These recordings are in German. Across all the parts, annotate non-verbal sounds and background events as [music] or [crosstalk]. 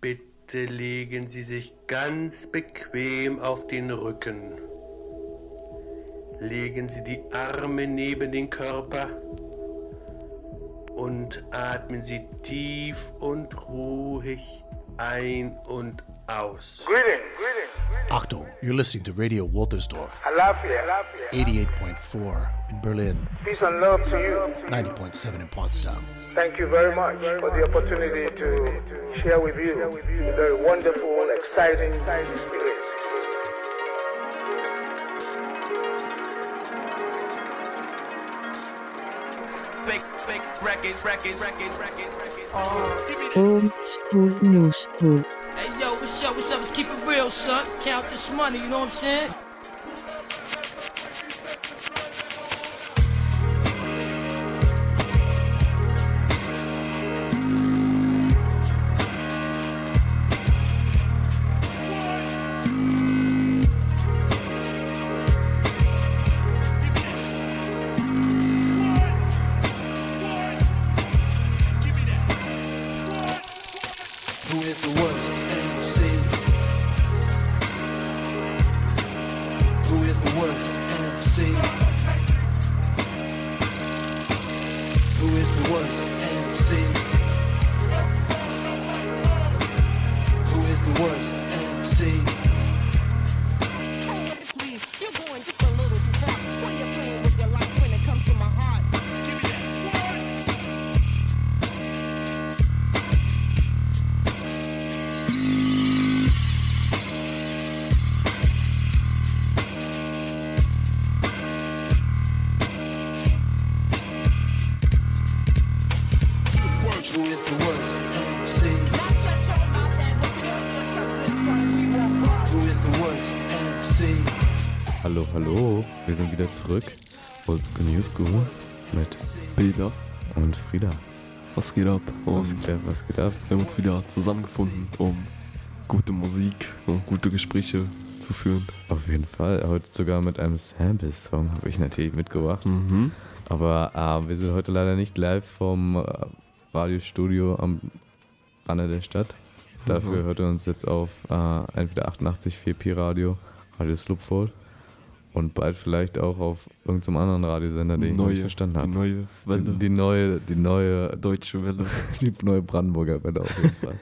Bitte legen Sie sich ganz bequem auf den Rücken. Legen Sie die Arme neben den Körper und atmen Sie tief und ruhig ein und aus. Greetings. Achtung, you're listening to Radio Waltersdorf, Alafia. Alafia. 88.4 in Berlin, Peace and love to you. 90.7 in Potsdam. Thank you very much for the opportunity to share with you a very wonderful, exciting experience. fake, fake records, records, records, records, records. Old school, new school. Hey yo, what's up? What's up? Let's keep it real, son. Count this money, you know what I'm saying? Hallo, hallo, wir sind wieder zurück. Old School New School mit Bilder und Frieda. Was geht ab? Und äh, was geht ab? wir haben uns wieder zusammengefunden, um gute Musik und gute Gespräche zu führen. Auf jeden Fall, heute sogar mit einem Sample-Song habe ich natürlich mitgebracht. Mhm. Aber äh, wir sind heute leider nicht live vom äh, Radiostudio am Rande der Stadt. Dafür Mhm. hört ihr uns jetzt auf äh, entweder 88 4P Radio, Radio Slupfold und bald vielleicht auch auf irgendeinem anderen Radiosender, den ich noch nicht verstanden die habe. neue Welle, Die, die neue, die neue deutsche Welle. [laughs] Die neue Brandenburger Welle auf jeden Fall.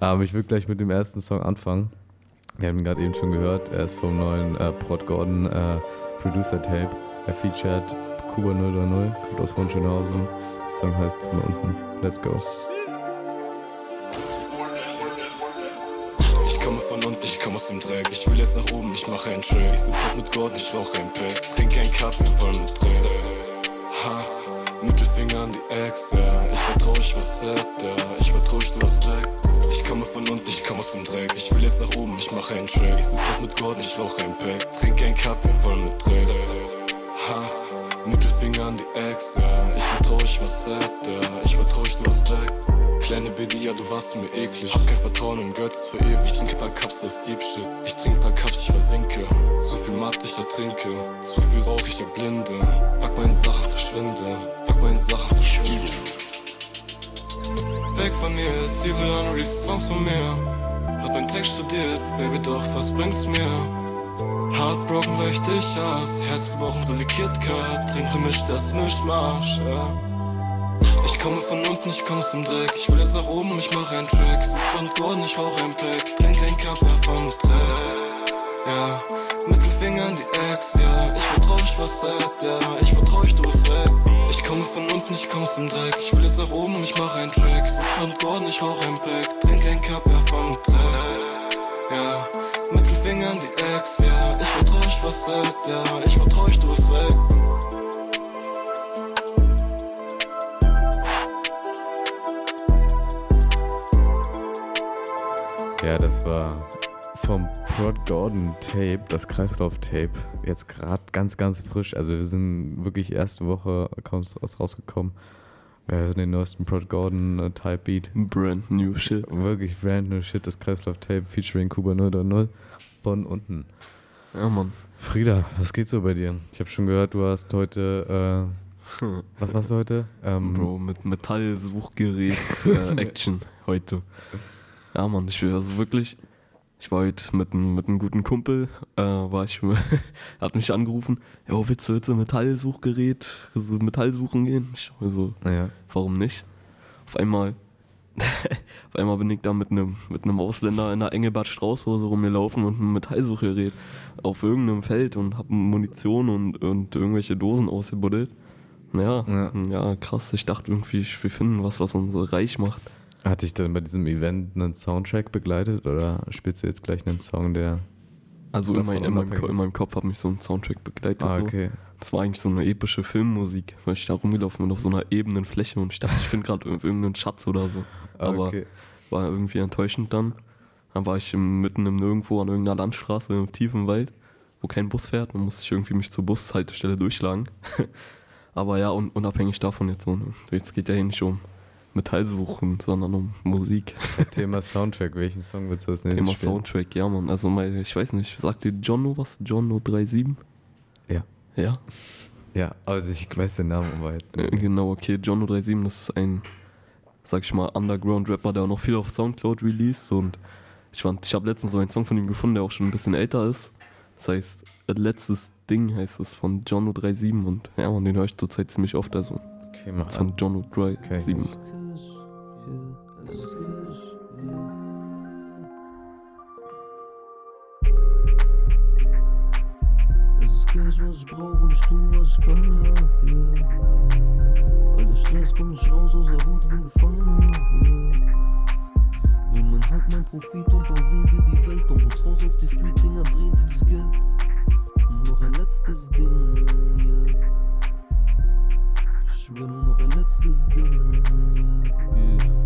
ähm, ich will gleich mit dem ersten Song anfangen. Wir haben ihn gerade eben schon gehört. Er ist vom neuen äh, Prod Gordon äh, Producer Tape. Er featured Kuba 030, kommt aus Hohenschönhausen. Der Song heißt von unten. Let's go. Komme von unten, ich komme aus dem Dreck. Ich will jetzt nach oben, ich mache einen Track. Ich sitz grad mit Gordon, ich rauche ein Pack. Trink ein bin voll mit Dreck. Ha, Mittelfinger an die Ex, ja. Ich vertrau, ich was sad, ja. Ich vertrau, ich du was weg. Ich komme von unten, ich komme aus dem Dreck. Ich will jetzt nach oben, ich mache einen Track. Ich sitz grad mit Gordon, ich rauche ein Pack. Trink ein bin voll mit Dreck. Ha, Mittelfinger an die Ex, ja. Ich vertrau, ich was ja. Ich vertrau, ich du was weg. Kleine Baby, ja, du warst mir eklig. Hab kein Vertrauen in Götz für ewig. Ich trinke paar Cups, das ist Deep Shit. Ich trinke paar Cups, ich versinke. Zu viel Matt, ich ertrinke. Zu viel Rauch, ich erblinde. Pack meine Sachen, verschwinde. Pack meine Sachen, verschwinde. Weg von mir, sie will an Songs von mir. Hat mein Text studiert, Baby, doch was bringt's mir? Heartbroken, weil ich dich hasse. Herz gebrochen, so wie KitKat. Trink gemischt, das Mischmasch, ja. Ich komme von unten, ich komme aus dem Dreck. Ich will jetzt nach oben, ich mache einen Track. Es ist Gordon, ich rauche ein Pack. Trink ein Cup, vom Dreck. Ja, Mittelfinger an die Ex, ja. Ich vertrau, ich was sad, ja. Ich vertrau, ich du bist weg. Ich komme von unten, ich komme aus dem Dreck. Ich will jetzt nach oben, ich mache einen Track. Es ist Gordon, ich rauche ein Pack. Trink ein Cup, vom Dreck. Ja, Mittelfinger an die Ex, ja. Ich was ja. Ich vertrau, ich du bist weg. Ja, das war vom Prod Gordon Tape, das Kreislauf-Tape. Jetzt gerade ganz, ganz frisch. Also wir sind wirklich erste Woche kaum was rausgekommen. Wir haben den neuesten Prod Gordon äh, Type Beat. Brand new shit. Wirklich brand new shit, das Kreislauf-Tape featuring Kuba 030 von unten. Ja, Mann. Frieda, was geht so bei dir? Ich habe schon gehört, du hast heute, äh, was warst du heute? Ähm, Bro, mit Metallsuchgerät äh, [laughs] Action heute. Ja, Mann, ich will also wirklich. Ich war heute mit einem mit einem guten Kumpel, äh, war ich, [laughs] er hat mich angerufen, jo, willst du, willst du Metallsuchgerät, so Metallsuchen gehen? Ich so, Ja. warum nicht? Auf einmal, [laughs] auf einmal bin ich da mit einem mit einem Ausländer in einer Engelbert Straußhose rumgelaufen und einem Metallsuchgerät auf irgendeinem Feld und hab Munition und, und irgendwelche Dosen ausgebuddelt. Ja, Ja. ja, krass. Ich dachte irgendwie, wir finden was, was uns reich macht. Hat dich dann bei diesem Event einen Soundtrack begleitet oder spielst du jetzt gleich einen Song, der. Also in, mein, in, meinem, in meinem Kopf hat mich so ein Soundtrack begleitet. Ah, so. okay. Das war eigentlich so eine epische Filmmusik, weil ich da rumgelaufen bin auf so einer ebenen Fläche und ich dachte, ich finde gerade irgendeinen Schatz oder so. Aber okay. war irgendwie enttäuschend dann. Dann war ich im, mitten im Nirgendwo an irgendeiner Landstraße im tiefen Wald, wo kein Bus fährt. Dann musste ich irgendwie mich zur Bushaltestelle durchschlagen. [laughs] Aber ja, un, unabhängig davon jetzt so. ne, Jetzt geht ja hier nicht um Metallsuchen, sondern um Musik. Thema Soundtrack, welchen Song willst du als nächstes Thema spielen? Soundtrack, ja man. Also mein, ich weiß nicht, sagt dir Jono was? Jono 37? Ja. Ja? Ja, also ich weiß den Namen aber jetzt. Äh, Genau, okay, Jono 37, das ist ein, sag ich mal, Underground-Rapper, der auch noch viel auf Soundcloud released und ich fand, ich habe letztens so einen Song von ihm gefunden, der auch schon ein bisschen älter ist. Das heißt, letztes Ding heißt es von Jono 37 und ja, man, den höre ich zurzeit ziemlich oft, also Okay, das von. Jono 37. Es ist Cash, was ich brauch und ich tu, was ich kann, ja, yeah. Der Stress kommt nicht raus aus der Hut wie ein Gefangener, yeah. Will mein Haut, mein Profit und dann sehen wir die Welt und muss raus auf die Street-Dinger drehen für das Geld. Und noch ein letztes Ding, yeah. Will nur noch ein letztes Ding, yeah. yeah.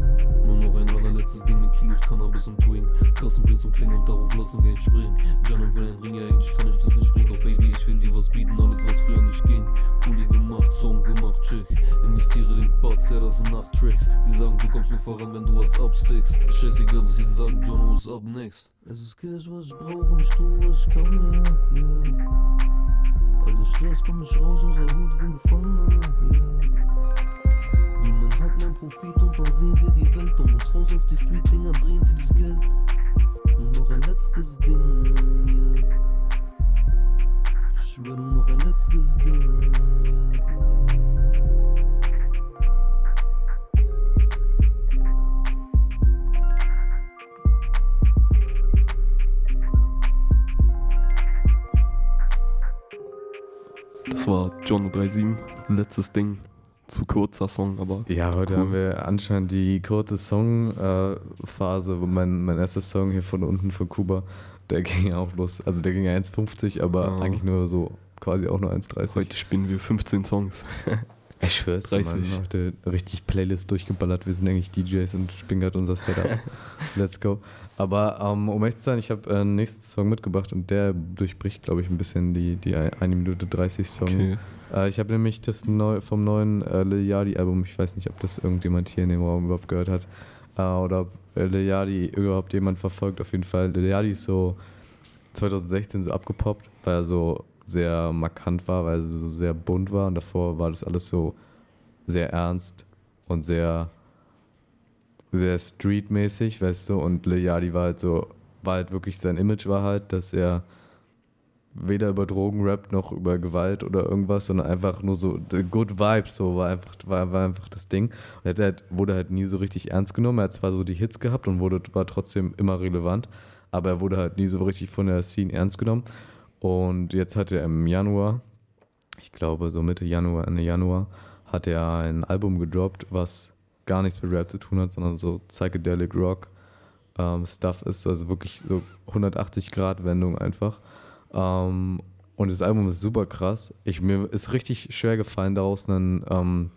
Nur noch ein allerletztes Ding mit Kilos Cannabis und Twing. Kassen bringt zum Klingen und darauf lassen wir ihn springen. Janum will ein Ring, ja eigentlich kann ich das nicht bringen. Doch Baby, ich will dir was bieten, alles was früher nicht ging. Kuli gemacht, Song gemacht, Chick. Investiere den Batz, ja das sind Nachttracks. Sie sagen, du kommst nur voran, wenn du was abstickst. Scheißegal, was sie sagen, John ist ab next. Es ist Cash, was ich brauch und ich tu, was ich kann, ja, yeah. All der Stress kommt nicht raus aus der Hut wie Gefangener, yeah. Man hat mein Profit und dann sehen wir die Welt und muss raus auf die Street-Dinger drehen für das Geld. Nur noch ein letztes Ding, yeah. Ich schwör nur noch ein letztes Ding, Jono 37, letztes Ding. Zu kurzer Song, aber. Ja, heute cool. haben wir anscheinend die kurze Songphase, wo mein, mein erster Song hier von unten von Kuba, der ging ja auch los. Also der ging ja 1,50, aber Ja. eigentlich nur so quasi auch nur 1,30. Heute spielen wir 15 Songs. [laughs] Ich schwör's, 30. 30. Mann, heute richtig Playlist durchgeballert. Wir sind eigentlich DJs und spielen gerade unser Setup. [laughs] Let's go. Aber ähm, um ehrlich zu sein, ich habe äh, einen nächsten Song mitgebracht und der durchbricht, glaube ich, ein bisschen die, die 1 Minute 30 Song. Okay. Äh, ich habe nämlich das neu, vom neuen äh, Lil Yachty Album, ich weiß nicht, ob das irgendjemand hier in dem Raum überhaupt gehört hat, äh, oder ob äh, Lil Yachty überhaupt jemand verfolgt. Auf jeden Fall, Lil Yachty ist so 2016 so abgepoppt, weil er so sehr markant war, weil er so sehr bunt war und davor war das alles so sehr ernst und sehr sehr streetmäßig, weißt du, und Lil Yachty war halt so, war halt wirklich, sein Image war halt, dass er weder über Drogen rappt noch über Gewalt oder irgendwas, sondern einfach nur so the good vibes, so war einfach, war, war einfach das Ding. Und er hat, wurde halt nie so richtig ernst genommen. Er hat zwar so die Hits gehabt und wurde, war trotzdem immer relevant, aber er wurde halt nie so richtig von der Scene ernst genommen. Und jetzt hat er im Januar, ich glaube so Mitte Januar, Ende Januar, hat er ein Album gedroppt, was gar nichts mit Rap zu tun hat, sondern so Psychedelic Rock ähm, Stuff ist, also wirklich so 180 Grad Wendung einfach. Ähm, und das Album ist super krass. Ich, mir ist richtig schwer gefallen, daraus einen, ähm,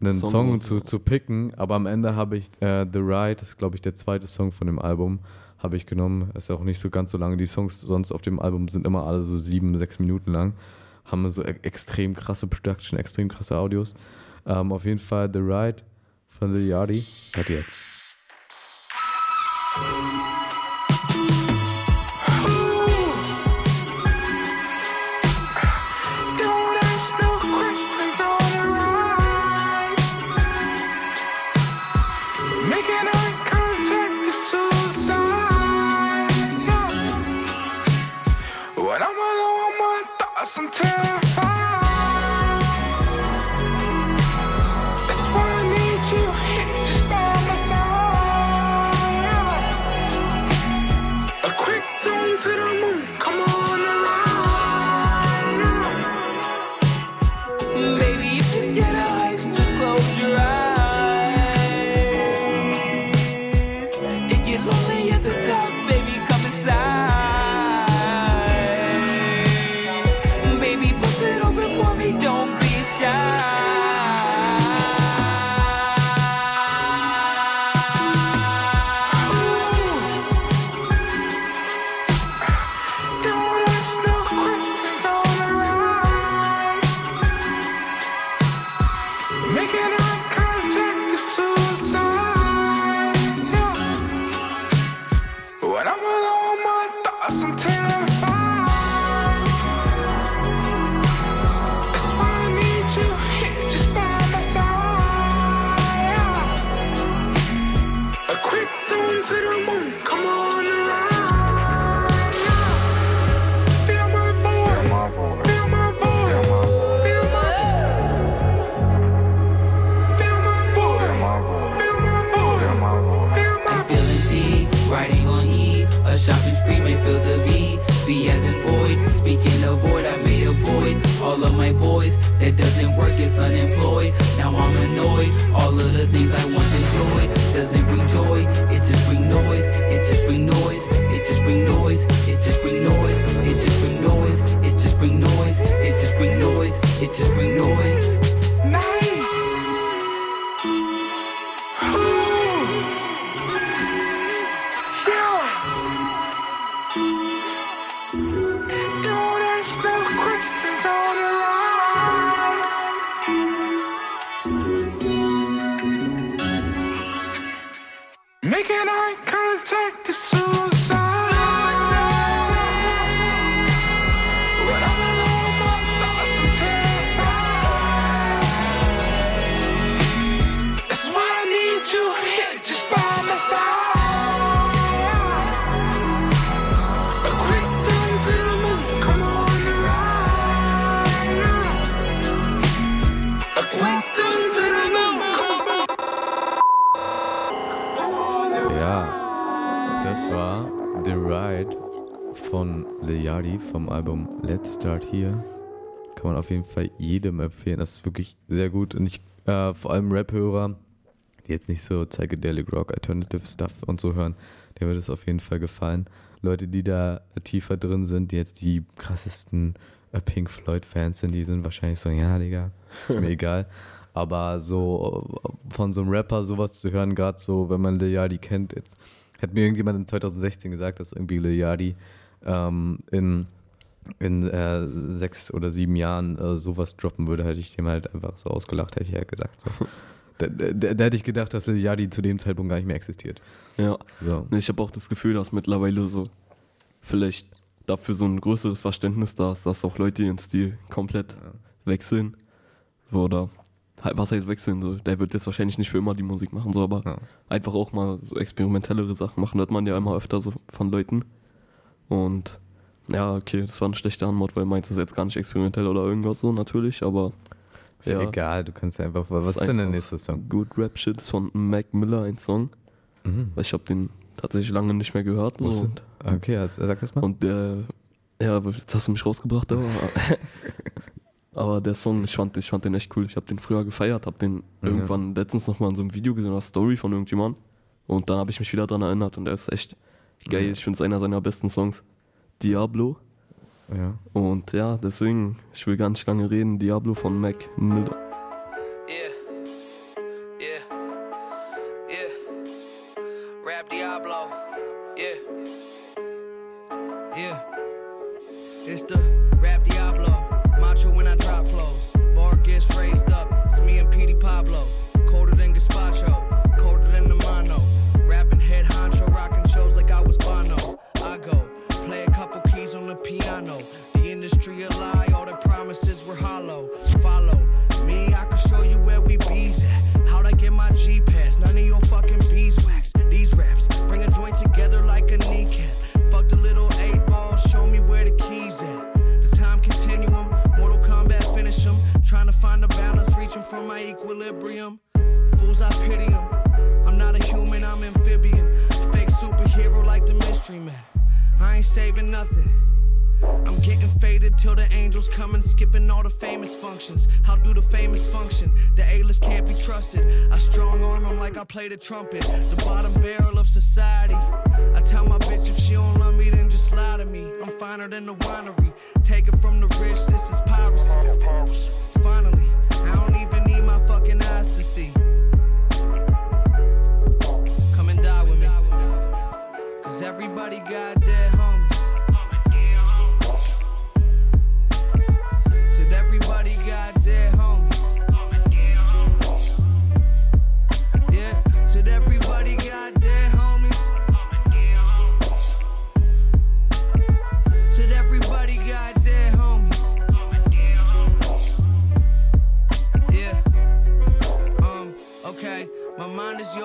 einen Song Song, zu, zu picken, aber am Ende habe ich äh, The Ride, das ist glaube ich der zweite Song von dem Album, habe ich genommen. Ist auch nicht so ganz so lange. Die Songs sonst auf dem Album sind immer alle so sieben, sechs Minuten lang. Haben so e extrem krasse Production, extrem krasse Audios. Ähm, auf jeden Fall The Ride von Lil Yachty. Hört jetzt. To the moon. Come on ride. Feel my boy. Feel my boy. Feel my boy. Feel my boy. Feel my boy. Feel my I feel riding on E. A may fill the V. V as in void. Speaking of void, I may avoid all of my boys. That doesn't work, it's unemployed. Now I'm annoyed. All of the things I once enjoyed doesn't bring joy. It just bring noise. It just bring noise. It just bring noise. It just bring noise. It just bring noise. It just bring noise. It just bring noise. It just bring noise. Nice. Kann man auf jeden Fall jedem empfehlen. Das ist wirklich sehr gut. Und ich, äh, vor allem Rap-Hörer, die jetzt nicht so Psychedelic Rock, Alternative Stuff und so hören, der wird es auf jeden Fall gefallen. Leute, die da tiefer drin sind, die jetzt die krassesten äh, Pink Floyd-Fans sind, die sind wahrscheinlich so, ja, Digga, ist mir [laughs] egal. Aber so äh, von so einem Rapper sowas zu hören, gerade so, wenn man Lil Yachty kennt, jetzt hat mir irgendjemand in 2016 gesagt, dass irgendwie Lil Yachty ähm, in, in äh, sechs oder sieben Jahren äh, sowas droppen würde, hätte ich dem halt einfach so ausgelacht, hätte ich ja gesagt. So. [laughs] da, da, da hätte ich gedacht, dass Yachty zu dem Zeitpunkt gar nicht mehr existiert. Ja. So. Ich habe auch das Gefühl, dass mittlerweile so vielleicht dafür so ein größeres Verständnis da ist, dass auch Leute ihren Stil komplett wechseln. So, oder halt, was heißt wechseln? So, der wird jetzt wahrscheinlich nicht für immer die Musik machen, so, aber einfach auch mal so experimentellere Sachen machen. Hört man ja immer öfter so von Leuten. Und ja, okay, das war eine schlechte Antwort, weil meins ist jetzt gar nicht experimentell oder irgendwas so, natürlich, aber. Ist ja egal, du kannst ja einfach. Was ist, denn der nächste Song? Good Rap Shit ist von Mac Miller, ein Song. Mhm. Weil ich habe den tatsächlich lange nicht mehr gehört. Ist So. denn- Okay, jetzt sag das mal. Und der, ja, jetzt hast du mich rausgebracht, aber, [laughs] aber der Song, ich fand, ich fand den echt cool. Ich habe den früher gefeiert, habe den Ja. irgendwann letztens nochmal in so einem Video gesehen, einer Story von irgendjemandem. Und dann habe ich mich wieder dran erinnert und der ist echt geil. Ja. Ich finde es einer seiner besten Songs. Diablo. Ja. Und ja, deswegen, ich will gar nicht lange reden. Diablo von Mac Miller. Yeah. Yeah. Yeah. Rap Diablo. Yeah. Yeah. It's the equilibrium. Fools, I pity 'em. I'm not a human, I'm amphibian. Fake superhero like the mystery man. I ain't saving nothing. I'm getting faded till the angels come and skipping all the famous functions. How do the famous function? The A-list can't be trusted. I strong arm 'em like I play the trumpet. The bottom barrel of society. I tell my bitch if she don't love me, then just lie to me. I'm finer than the winery. Take it from the rich, this is piracy. Finally, fucking eyes to see. Come and die with me. Cause everybody got dead homies.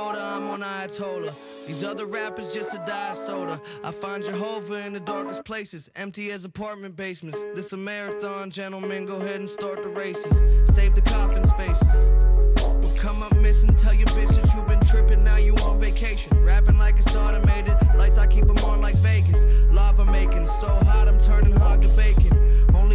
Yoda, I'm on Ayatollah. These other rappers just a diet soda. I find Jehovah in the darkest places, empty as apartment basements. This a marathon, gentlemen. Go ahead and start the races. Save the coffin spaces. We'll come up missing, tell your bitch that you've been tripping, now you on vacation. Rapping like it's automated, lights I keep 'em on like Vegas. Lava making, so hot I'm turning hog to bacon.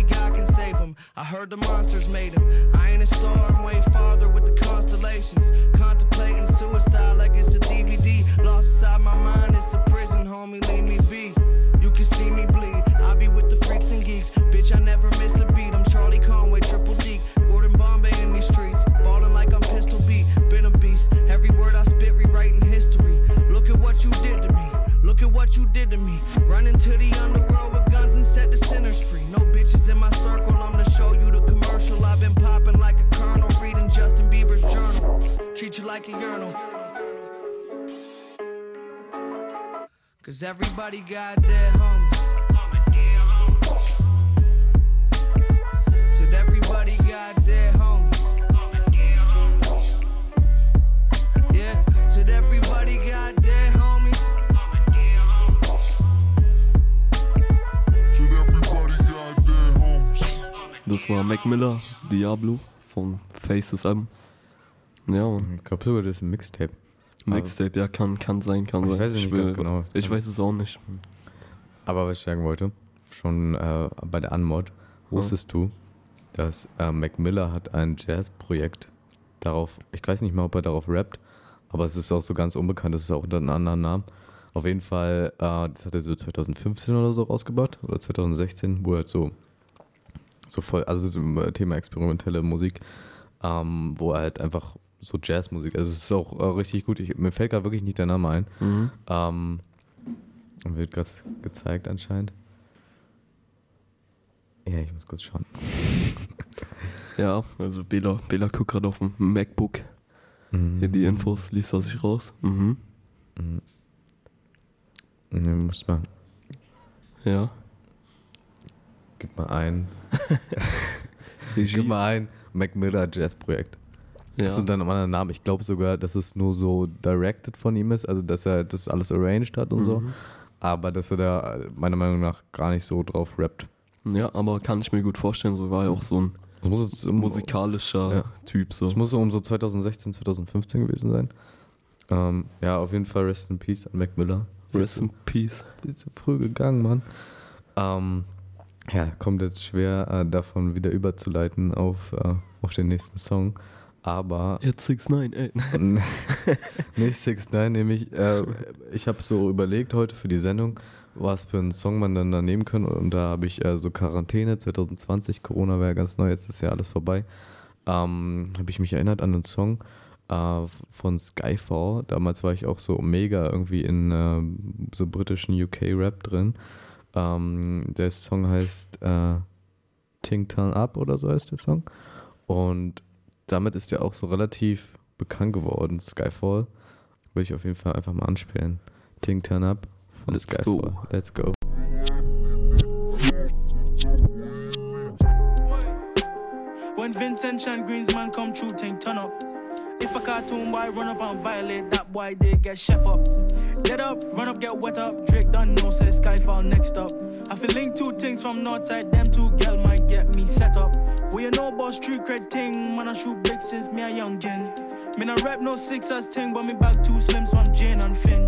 God can save him, I heard the monsters made him. I ain't a star, I'm way farther with the constellations. Contemplating suicide like it's a DVD. Lost inside my mind, it's a prison, homie, leave me be. You can see me bleed, I be with the freaks and geeks. Bitch, I never miss a beat, I'm Charlie Conway, triple D. Gordon Bombay in these streets, ballin' like I'm pistol beat. Been a beast, every word I spit rewriting history. Look at what you did to me, look at what you did to me. Running to the underworld like a urinal. Cause everybody got dead homies. Said everybody got dead homies. Yeah, said everybody got dead homies. Das war Mac Miller, Diablo von Faces Album. Ja, Mann. Ich glaube das ist ein Mixtape. Mixtape, ja, kann, kann sein, kann Ich sein. weiß es nicht genau. Ich weiß es auch nicht. Aber was ich sagen wollte, schon äh, bei der Anmod, wusstest du, dass äh, Mac Miller hat ein Jazz-Projekt darauf, ich weiß nicht mal, ob er darauf rappt, aber es ist auch so ganz unbekannt, das ist auch unter einem anderen Namen. Auf jeden Fall, äh, das hat er so 2015 oder so rausgebracht, oder 2016, wo er halt so, so voll, also so im Thema experimentelle Musik, ähm, wo er halt einfach so Jazzmusik, also es ist auch äh, richtig gut, ich, mir fällt gerade wirklich nicht der Name ein. Mhm. Ähm, wird gerade gezeigt anscheinend. Ja, ich muss kurz schauen. [laughs] Ja, also Bela, Bela guckt gerade auf dem MacBook. Mhm. Hier die Infos, liest er sich raus. Mhm. Mhm. Ne, muss mal. Ja. Gib mal ein. [laughs] Gib mal ein. Mac Miller Jazz Projekt. Ja. Das sind dann einen anderen Namen. Ich glaube sogar, dass es nur so directed von ihm ist, also dass er das alles arranged hat und so. Mhm. Aber dass er da meiner Meinung nach gar nicht so drauf rappt. Ja, aber kann ich mir gut vorstellen, so war er auch so ein um- musikalischer Ja. Typ. So. Das muss so um so 2016, 2015 gewesen sein. Ähm, ja, auf jeden Fall Rest in Peace an Mac Miller. Rest in Peace. Ist zu früh gegangen, Mann. Ähm, ja, kommt jetzt schwer, äh, davon wieder überzuleiten auf, äh, auf den nächsten Song. Aber. Jetzt 6 9 ey. [laughs] nicht 6 9 nämlich. Äh, ich habe so überlegt heute für die Sendung, was für einen Song man dann da nehmen kann. Und da habe ich äh, so Quarantäne 2020, Corona wäre ganz neu, jetzt ist ja alles vorbei. Ähm, habe ich mich erinnert an einen Song äh, von Skyfall. Damals war ich auch so mega irgendwie in äh, so britischen UK-Rap drin. Ähm, der Song heißt äh, Ting Turn Up oder so heißt der Song. Und damit ist er auch so relativ bekannt geworden, Skyfall. Würde ich auf jeden Fall einfach mal anspielen. Ting Turn Up von Let's Skyfall. go. Let's go. When Vincent and Greensman come true, thing turn up. If a cartoon boy run up and violate, that boy they get chef up. Get up, run up, get wet up. Drake done know, say Skyfall next up. I feel link two things from Northside, them two gal might get me set up. We you know about street cred thing, man I shoot big since me a youngin'. Me no rap no sixers thing, but me back two slims from Jane and Finch.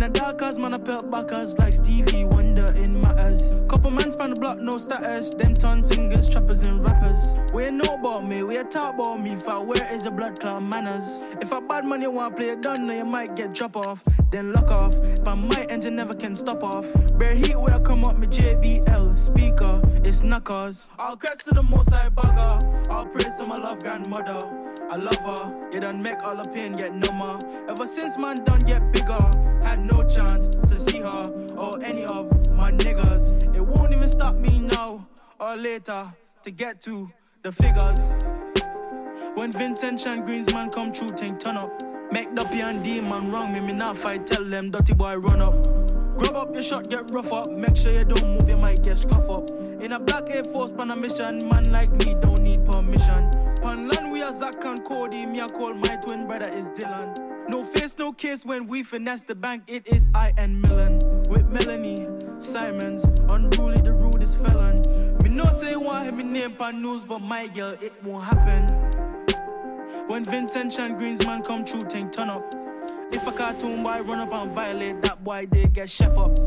In the dark house, man I pelt backers like Stevie Wonder in matters. Couple man span the block, no status. Them ton singers, trappers and rappers. We ain't know about me, we ain't talk about me. For where is the blood clot manners? If a bad man you want play a gun, then you might get drop off. Then lock off. But my engine never can stop off. Bare heat where I come up, me JBL speaker. It's knuckles. All credits to the most I bugger. Praise to my love grandmother. I love her. You done make all the pain get number. Ever since man done get bigger, had no chance to see her or any of my niggas. It won't even stop me now or later to get to the figures. When Vincent and Greensman come true, thing turn up. Make the P and D man wrong, me me not fight, tell them dirty boy run up. Grab up your shot, get rough up. Make sure you don't move, you might get scruff up. In a black Air Force pan a mission, man like me don't need permission. Pan land we are Zach and Cody, me I call my twin brother is Dylan. No face, no kiss when we finesse the bank. It is I and Millen with Melanie Simons. Unruly, the rudest felon. Me no say want him me name pan news, but my girl, it won't happen. When Vincent Chan Greensman come true, tank turn up. If a cartoon boy run up and violate, that boy they get chef up.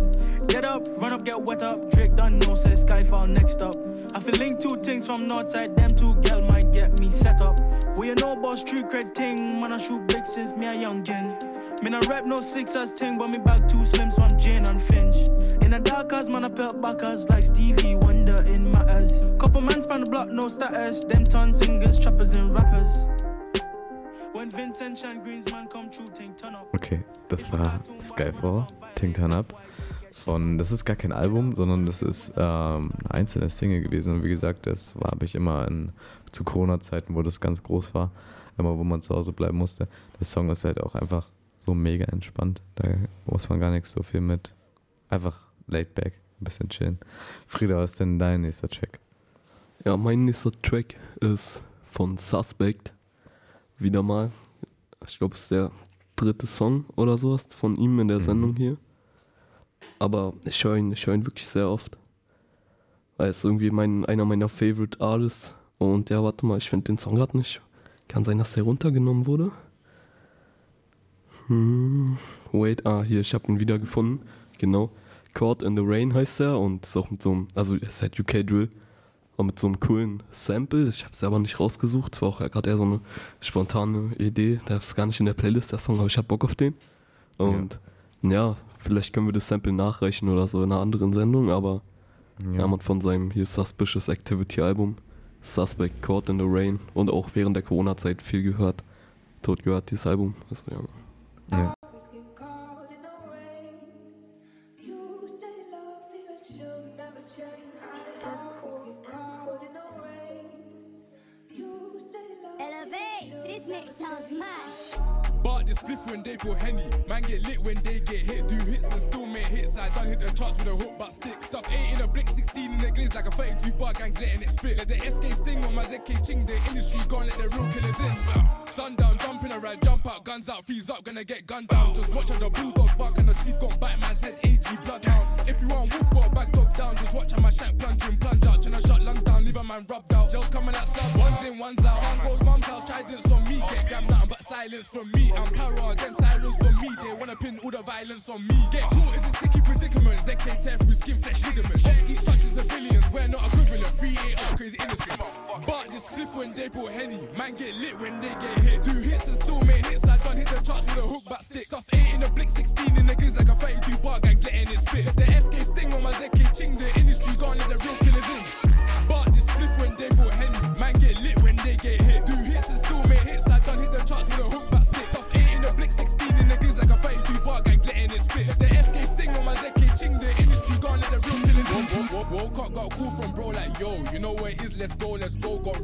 Get up, run up, get wet up. Drake done no say Skyfall next up. I feel link two things from Northside, them two gal might get me set up. We you know about street cred thing, man I shoot big since me a youngin. Me no rap no sixers thing, but me back two slims from Jane and Finch. In a dark house, man I pelt backers like Stevie Wonder in matters. Couple man span the block, no status. Them ton singers, trappers and rappers. When Vincent Chan Greensman come true, tank turn up. Okay, das war Skyfall, Ting Turn Up. Von, das ist gar kein Album, sondern das ist ähm, eine einzelne Single gewesen. Und wie gesagt, das war habe ich immer in, zu Corona-Zeiten, wo das ganz groß war, immer wo man zu Hause bleiben musste. Der Song ist halt auch einfach so mega entspannt. Da muss man gar nichts so viel mit. Einfach laid back, ein bisschen chillen. Frieda, was ist denn dein nächster Track? Ja, mein nächster Track ist von Suspect. Wieder mal. Ich glaube, es ist der dritte Song oder sowas von ihm in der Sendung hier. Aber ich höre ihn, ich höre ihn wirklich sehr oft. Weil er ist irgendwie mein, einer meiner Favorite Artists. Und ja, warte mal, ich finde den Song gerade nicht. Kann sein, dass der runtergenommen wurde. Hm, wait, ah, hier, ich habe ihn wieder gefunden. Genau. Caught in the Rain heißt er und ist auch mit so einem, also es ist halt UK Drill, aber mit so einem coolen Sample. Ich habe es aber nicht rausgesucht. Es war auch gerade eher so eine spontane Idee. Der ist gar nicht in der Playlist, der Song, aber ich habe Bock auf den. Und ja. Vielleicht können wir das Sample nachreichen oder so in einer anderen Sendung, aber Ja. ja, man von seinem hier Suspicious Activity Album, Suspect Caught in the Rain und auch während der Corona-Zeit viel gehört. Tot gehört, dieses Album. Also, ja. Ja. The spliff when they go henny. Man get lit when they get hit. Do hits and still make hits. I done hit the charts with a hook but stick. Stuff 8 in a blick, 16 in the glaze like a 32 bar gangs letting it spit. Let the SK sting on my ZK ching. The industry gone, let the real killers in. Sundown, jump in a jump out, guns out, freeze up, gonna get gunned down. Just watch how the bulldogs bark and the teeth got bite man's head, AG bloodhound. If you want wolf, got back dog down. Just watch how my shank plunge in, man rubbed out. Gels coming out sub, one's in, one's out. Can't mum's house, tridents on me. Get grabbed nothing but silence from me. I'm para, them sirens from me. They wanna pin all the violence on me. Get caught is a sticky predicament. ZK tear through skin, flesh, ligaments. Keep touching civilians, we're not equivalent. 3 8 up, cause innocent. But this spliff when they brought Henny. Man get lit when they get hit. Do hits and still make hits. I done hit the charts with a hook but stick. Stuff 8 in the blick, 16 in the gliz like a 32 bar gangs letting it spit. The SK sting on my ZK ching. The industry gone, let the real killers in.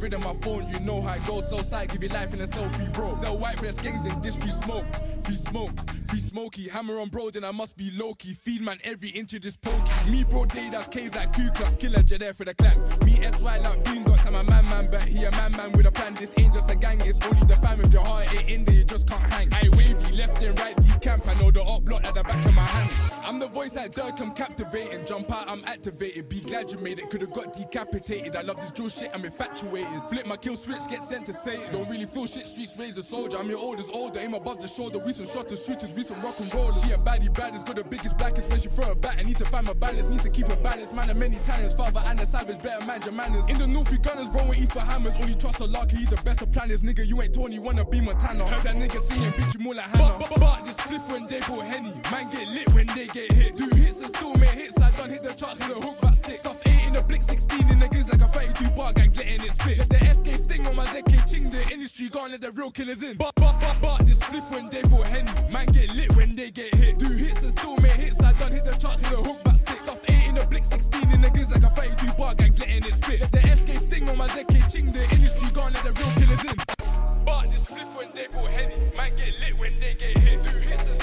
Rid of my phone, you know how it goes. Sell side, give you life in a selfie, bro. Sell white for the skank, then dish free smoke. Free smoke, free smoky. Hammer on bro, then I must be low key. Feed man every inch of this pokey. Me bro, day that's K's like Ku Klux. Killer J there for the clan. Me SY like Boondocks, I'm a man man, but he a man man with a plan. This ain't just a gang, it's only the fam. If your heart ain't in there, you just can't hang. I wavy, left and right, deep camp. I know the up block at the back of my hand. I'm the voice like Dirk, I'm captivating. Jump out, I'm activated. Be glad you made it, could've got decapitated. I love this drill shit, I'm infatuated. Flip my kill switch, get sent to Satan. Don't really feel shit, streets raise a soldier. I'm your oldest older, aim above the shoulder. We some shotters, shooters, we some rock and rollers. She a baddie, baddest, got the biggest blackest. When she throw a bat, I need to find my balance, need to keep a balance. Man, of many talents, father and a savage, better man your manners. In the north, we gunners, bro, we eat for hammers. Only trust a lucky, he the best of planners. Nigga, you ain't Tony, wanna be Montana. Heard that nigga singing, bitch, you more like Hannah. But, but, but this spliff when they brought Henny. Man get lit when they get hit. Do hits and still make hits. Hit the charts with a hook back stick. Stuff 8 in the blick, 16 in the gliz like a 32 bar gangs letting it spit. Let the SK sting on my ZK ching. The industry gone, let the real killers in. But, but, but, but this spliff when they brought Henny. Man get lit when they get hit. Do hits and still make hits. I done hit the charts with a hook back stick. Stuff 8 in the blick, 16 in the gliz like a 32 bar gangs letting it spit. Let the SK sting on my ZK ching. The industry gone, let the real killers in. But this spliff when they brought Henny. Man get lit when they get hit. Do hits and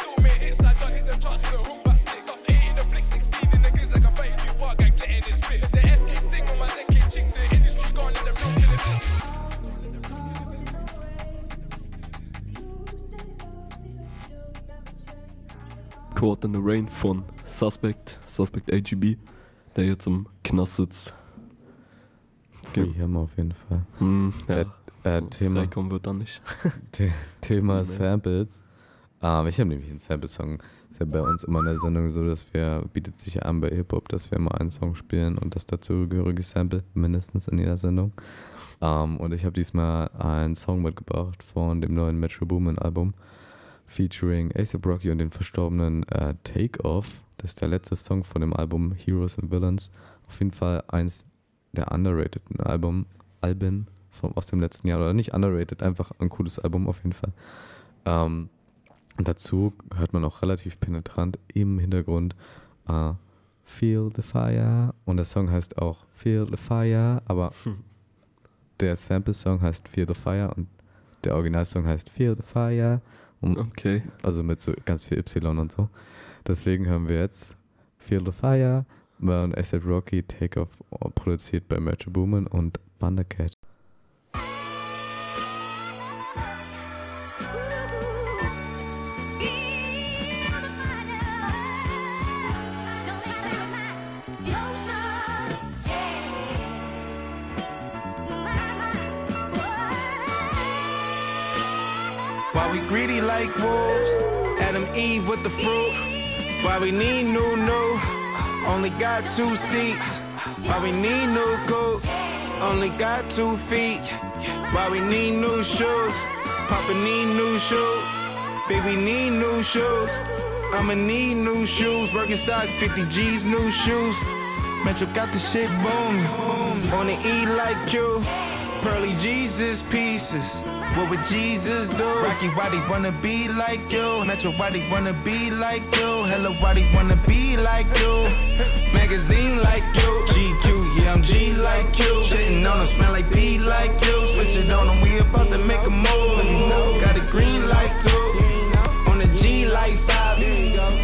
Caught in the Rain von Suspect, Suspect AGB, der jetzt im Knast sitzt. Free Hammer auf jeden Fall. Hm, ja. Äh, äh, Thema, wird dann nicht. [laughs] The Thema. Samples. Ähm, ich habe nämlich einen Sample-Song. Ist ja bei uns immer in der Sendung so, dass wir, bietet sich ja an bei Hip-Hop, dass wir immer einen Song spielen und das dazugehörige Sample, mindestens in jeder Sendung. Ähm, und ich habe diesmal einen Song mitgebracht von dem neuen Metro Boomin Album, featuring A$AP Rocky und den verstorbenen äh, Take Off. Das ist der letzte Song von dem Album Heroes and Villains. Auf jeden Fall eins der underrateden Album, Alben vom, aus dem letzten Jahr. Oder nicht underrated, einfach ein cooles Album auf jeden Fall. Ähm, dazu hört man auch relativ penetrant im Hintergrund äh, Feel the Fire. Und der Song heißt auch Feel the Fire, aber der Sample-Song heißt Feel the Fire und der Originalsong heißt Feel the Fire. Und Okay. Also mit so ganz viel Y und so. Deswegen hören wir jetzt Feel the Fire von ASAP Rocky, Takeoff, produziert bei Metro Boomin und Thundercat. Like wolves? Adam Eve with the fruit. Why we need new new? Only got two seats. Why we need new coat? Only got two feet. Why we need new shoes? Papa need new shoes. Baby need new shoes. I'ma need new shoes. Birkenstock 50 G's new shoes. Metro got the shit booming. On the E like you. Pearly Jesus pieces. What would Jesus do? Rocky, why they wanna be like you? Metro, why they wanna be like you? Hello, why they wanna be like you? Magazine like you. GQ, yeah, I'm G like you. Shitting on them, smell like B like you. Switch it on them, we about to make a move. Got a green light too. On a G like five.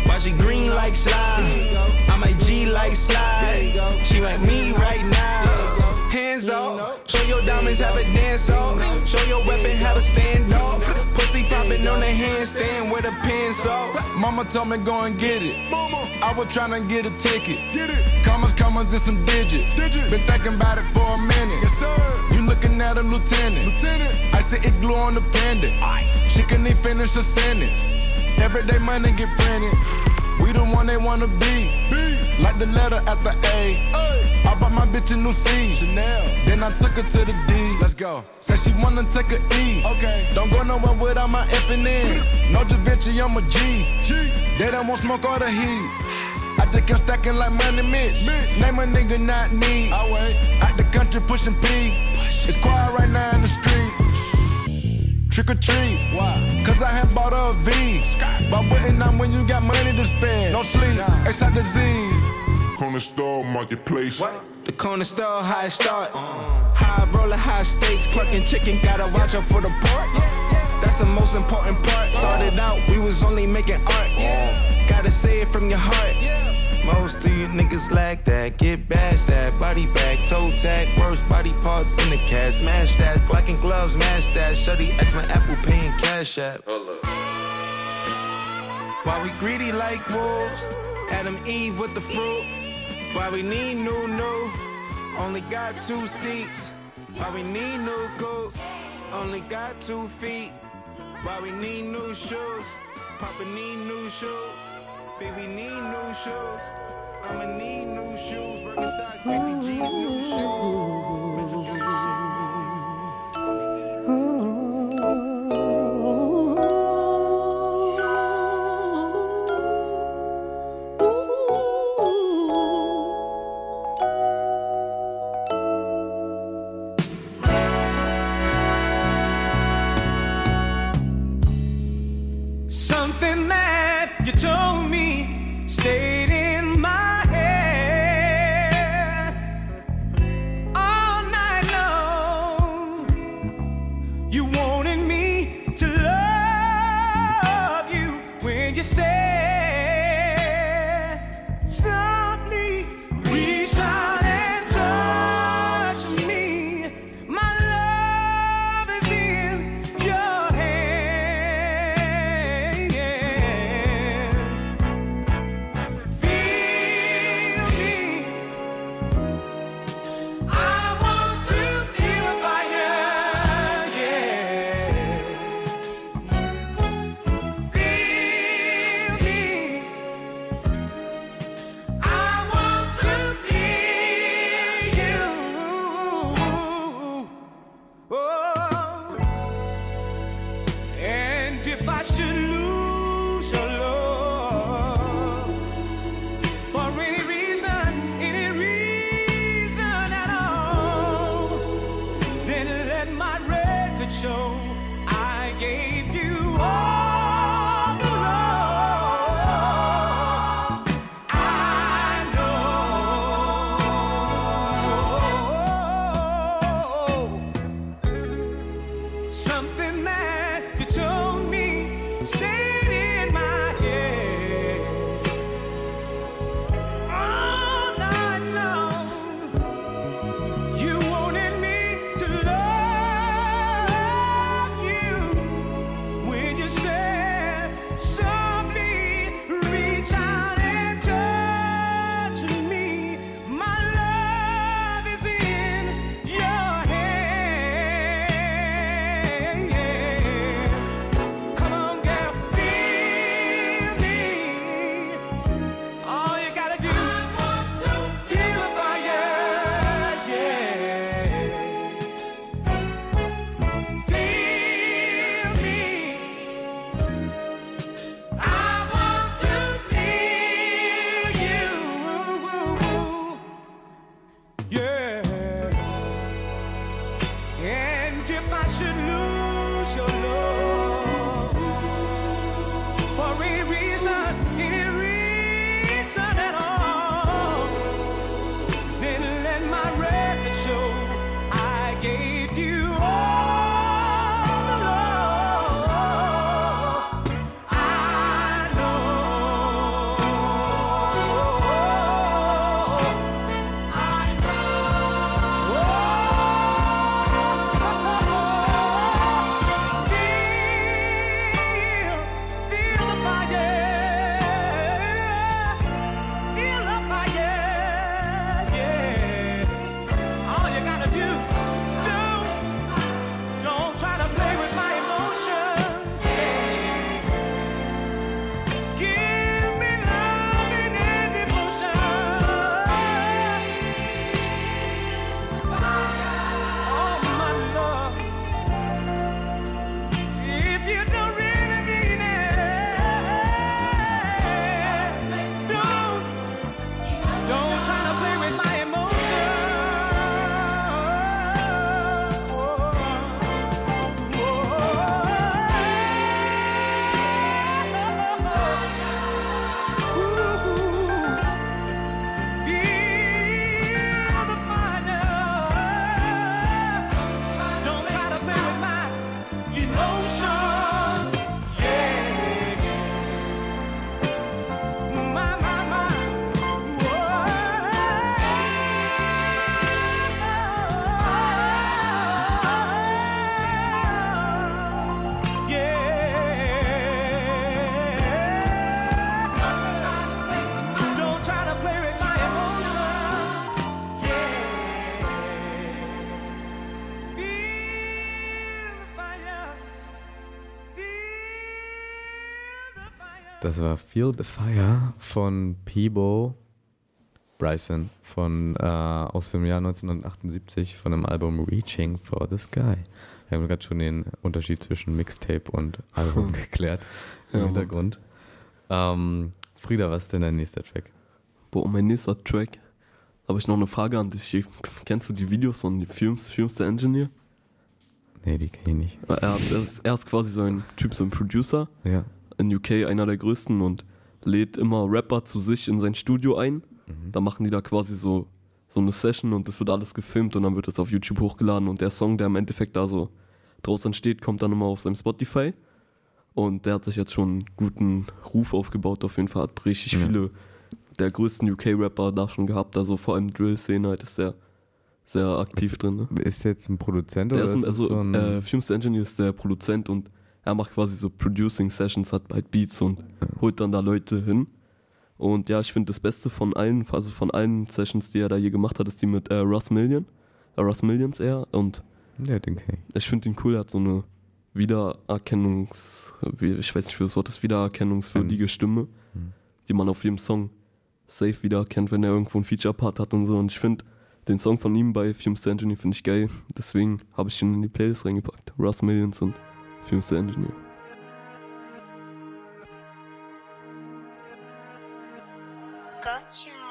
Why she green like slime? I might G like slide. She like me right now. Hands off. Show your diamonds, have a dance off. Show your weapon, have a standoff. Pussy popping on the handstand with a pencil. Mama told me go and get it. I was trying to get a ticket. Get it. Commas, commas, and some digits. Been thinking about it for a minute. You looking at a lieutenant. Lieutenant. I said it glue on the pendant. She couldn't even finish a sentence. Everyday money get printed. We the one they wanna be. Like the letter at the A. I bought bitch a new C. Chanel. Then I took her to the D. Let's go. Said she wanna take a E. Okay. Don't go nowhere without my F and N. No Da Vinci, I'm a G. G. They don't want smoke all the heat. I just kept stacking like money Mitch. Name a nigga not me. I wait. Out the country pushing P. It's quiet right now in the streets. Trick or treat. Why? Cause I have bought a V. But waiting on when you got money to spend. No sleep. Except disease. Corner store marketplace. The corner store, high start. High roller, high stakes. Clucking chicken, gotta watch out for the pork. That's the most important part. Started out, we was only making art. Gotta say it from your heart. Most of you niggas lack that. Get bashed that. Body bag, toe tag. Worst body parts in the cat. Smash that. Glock and gloves, mash that. Shutty X my Apple paying cash app. Why we greedy like wolves? Adam Eve with the fruit. Why we need new new? Only got two seats. Why we need new coat? Only got two feet. Why we need new shoes? Papa need new shoes. Baby need new shoes. I'ma need new shoes. Birkenstock 50 G's new shoes. show I gave. Das war Feel the Fire von Peebo Bryson von, äh, aus dem Jahr 1978 von dem Album Reaching for the Sky. Wir haben gerade schon den Unterschied zwischen Mixtape und Album Hm. geklärt im Ja. Hintergrund. Ähm, Frieda, was ist denn dein nächster Track? Boah, mein nächster Track. Habe ich noch eine Frage an dich. Kennst du die Videos von die Films, Films der Engineer? Nee, die kenne ich nicht. Er, er, ist, er ist quasi so ein Typ, so ein Producer. Ja. In UK einer der größten und lädt immer Rapper zu sich in sein Studio ein. Da machen die da quasi so, so eine Session und das wird alles gefilmt und dann wird es auf YouTube hochgeladen und der Song, der im Endeffekt da so draus entsteht, kommt dann immer auf seinem Spotify. Und der hat sich jetzt schon einen guten Ruf aufgebaut, auf jeden Fall hat richtig Ja. viele der größten UK-Rapper da schon gehabt, also vor allem Drill-Szene halt ist der sehr aktiv drin. Ne? Ist der jetzt ein Produzent Der oder ist ein, ist das also, so ein. äh, Films Engineer ist der Produzent und er macht quasi so Producing Sessions, hat halt Beats und holt dann da Leute hin. Und ja, ich finde das Beste von allen, also von allen Sessions, die er da je gemacht hat, ist die mit äh, Russ Million. Äh, Russ Millions eher. Und ja, den ich. ich finde ihn cool, er hat so eine Wiedererkennungs, wie- ich weiß nicht, wie das Wort ist, Wiedererkennungswürdige Stimme, die man auf jedem Song safe wiedererkennt, wenn er irgendwo einen Feature-Part hat und so. Und ich finde den Song von ihm bei der Engineer finde ich geil. Deswegen habe ich ihn in die Playlist reingepackt. Russ Millions und Phil Sandner. Gotcha.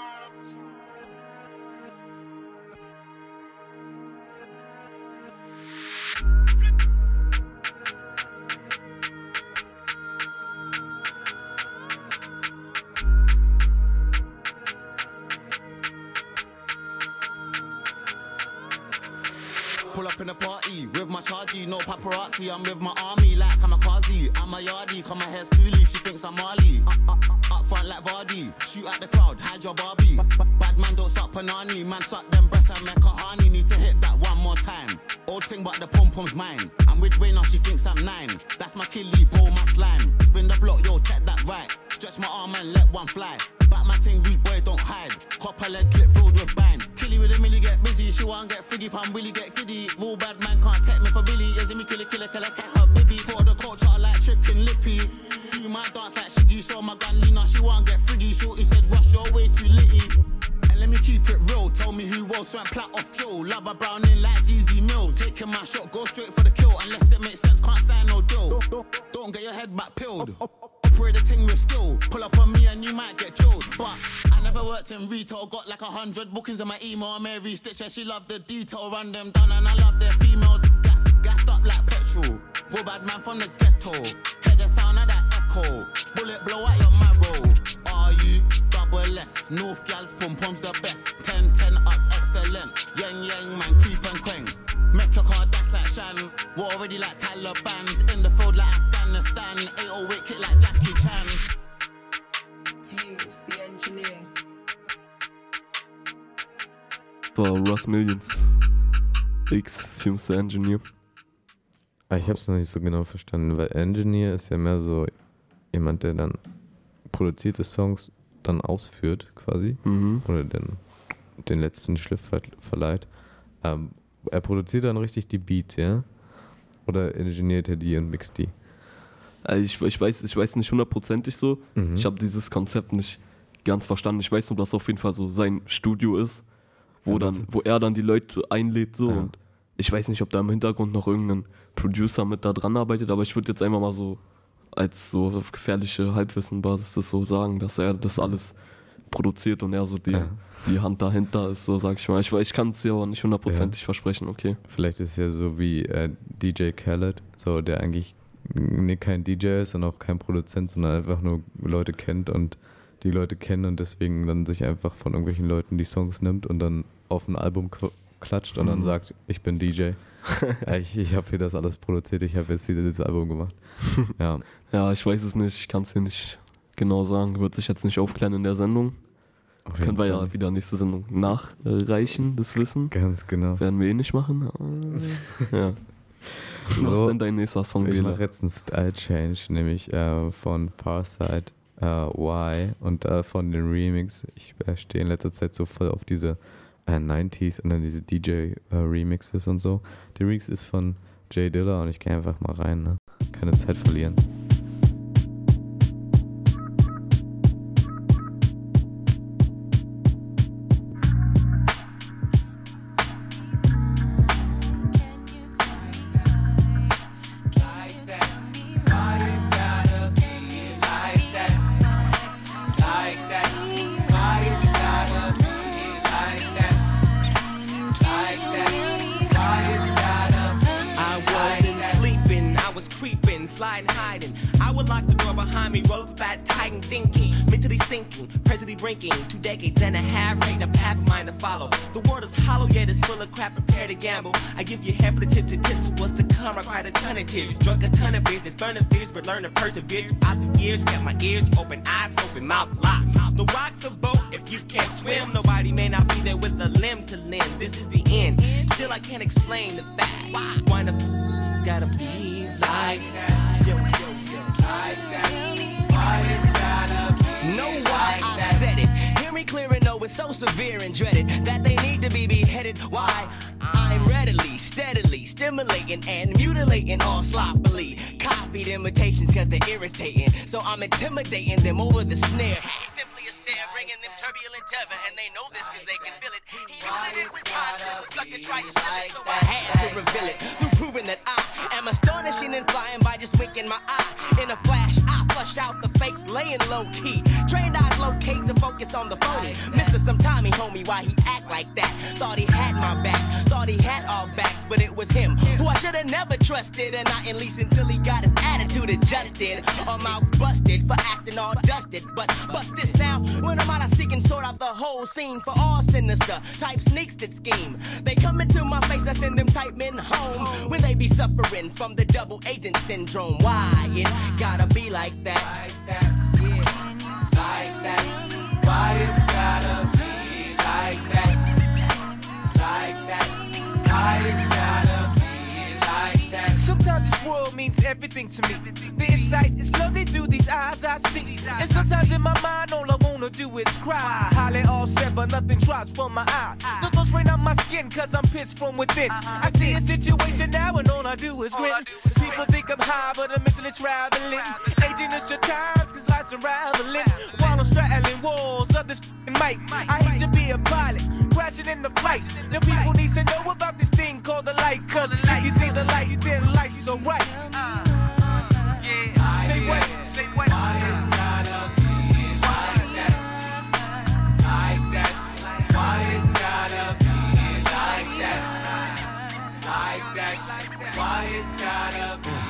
I'm with my army like kamikaze. I'm a yardie, cause my hair's curly. She thinks I'm Marley. Up front like Vardy, shoot at the crowd, hide your Barbie. Bad man don't suck panani, man suck them breasts and make a honey. Need to hit that one more time. Old thing, but the pom pom's mine. I'm with Wayne she thinks I'm nine. That's my killie, bro, my slime. Spin the block, yo, check that right. Stretch my arm and let one fly. Back my ting, rude boy, don't hide. Copper lead clip filled with bind. She won't get friggy, pam willy get giddy. Real bad man can't take me for Billy. As me killer, killer, killer, cat her baby. For the culture, I like chicken lippy. Do my dance like Shiggy, show my gun Lena, she won't get friggy. Shorty said, rush your way too litty. And let me keep it real. Tell me who was swam plat off Joe. Love a brown in like ZZ Mill. Taking my shot, go straight for the kill. Unless it makes sense, can't sign no deal. Don't get your head back pilled. Operate the thing with skill. Pull up on me and you might get drilled. But worked in retail. Got like a hundred bookings in my email. Mary Stitch, yeah, she loved the detail. Run them down and I love their females. Gas, gassed up like petrol. Real bad man from the ghetto. Hear the sound of that echo. Bullet blow at your marrow. Are you double S? North gals, pom pom's the best. 10 10 ups, excellent. Yang yang man, creep and quang. Make your car dash like Shan. War already like Taliban's. In the field like Afghanistan. 808 kick like Jackie Chan. Fuse, the engineer. War Russ Millions. X Films der Engineer. Ah, Ich habe es noch nicht so genau verstanden, weil Engineer ist ja mehr so jemand, der dann produzierte Songs dann ausführt, quasi. Mhm. Oder den, den letzten Schliff ver verleiht. Ähm, er produziert dann richtig die Beats, ja? Oder engineert er die und mixt die? Äh, Ich, ich, weiß, ich weiß nicht hundertprozentig so. Mhm. Ich habe dieses Konzept nicht ganz verstanden. Ich weiß nur, dass auf jeden Fall so sein Studio ist, wo, Ja, dann, wo er dann die Leute einlädt. So. Ja. Und ich weiß nicht, ob da im Hintergrund noch irgendein Producer mit da dran arbeitet, aber ich würde jetzt einfach mal so als so auf gefährliche Halbwissenbasis das so sagen, dass er das alles produziert und er so die, Ja. die Hand dahinter ist, so sag ich mal. Ich, ich kann es dir aber nicht hundertprozentig versprechen, okay. Vielleicht ist es ja so wie äh, DJ Khaled, so der eigentlich nee, kein DJ ist und auch kein Produzent, sondern einfach nur Leute kennt und die Leute kennen und deswegen dann sich einfach von irgendwelchen Leuten die Songs nimmt und dann auf ein Album klatscht und dann Mhm. sagt, ich bin DJ. ja, [laughs] ich ich habe hier das alles produziert, ich habe jetzt dieses Album gemacht. [laughs] Ja. Ja, ich weiß es nicht, ich kann es dir nicht genau sagen. Wird sich jetzt nicht aufklären in der Sendung. Können wir ja wieder nächste Sendung nachreichen, das Wissen. Ganz genau. Werden wir eh nicht machen. [laughs] ja. Was ist denn dein nächster Song, Ich mache jetzt einen Style Change, nämlich äh, von Farside äh, Y und äh, von den Remix. Ich äh, stehe in letzter Zeit so voll auf diese äh, 90s und dann diese DJ-Remixes und so. Der Remix ist von Jay Dilla und ich gehe einfach mal rein, ne? Keine Zeit verlieren. Ton of beers, burn the fears, but learn to persevere. Throughout the years, kept my ears open, eyes open, mouth locked. No rock the boat if you can't swim. Nobody may not be there with a limb to limb. This is the end. Still, I can't explain the fact. Why the f- gotta be like that? Yo, yo, yo, like that. Why it's gotta be Know like I that? said it. Hear me clear and know it's so severe and dreaded that they need to be beheaded. Why? I'm readily, steadily stimulating and mutilating all sloppily. Copied imitations cause they're irritating. So I'm intimidating them over the snare. Simply a stare bringing them turbulent tether. And they know this cause they can feel it. He knew it was mine till the sucker tried to it. So I had to reveal it through proving that I am astonishing and flying by just winking my eye. In a flash, I flush out the fakes laying low key. Trained eyes locate to focus on the phony. Mr. Some Tommy homie, why he act like that? Thought he had my back, thought he had all backs, but it was him who I should have never trusted. And not at least until he got his attitude adjusted. Mouth busted for acting all dusted. But bust this now, when I'm out, I seek and sort out the whole scene for all sinister type sneaks that scheme. They come into my face, I send them type men home when they be suffering from the double agent syndrome. Why it gotta be like that? Why is Sometimes this world means everything to me. The insight is flooded through these eyes I see. And sometimes in my mind, all I wanna do is cry. Highly all said, but nothing drops from my eye. The thoughts rain on my skin, cause I'm pissed from within. I see a situation now, and all I do is grin. People think I'm high, but I'm mentally traveling. Aging is your times, cause life's unraveling. While I'm straddling walls of this mic. I hate to be a pilot, crashing in the flight. The people need to know about this thing called the light, cause if you see the light, you the light, so right. Uh, uh, say what? Say what? Why it's gotta be like that? Like that. Why it's gotta be like that? Like that. Why it's gotta be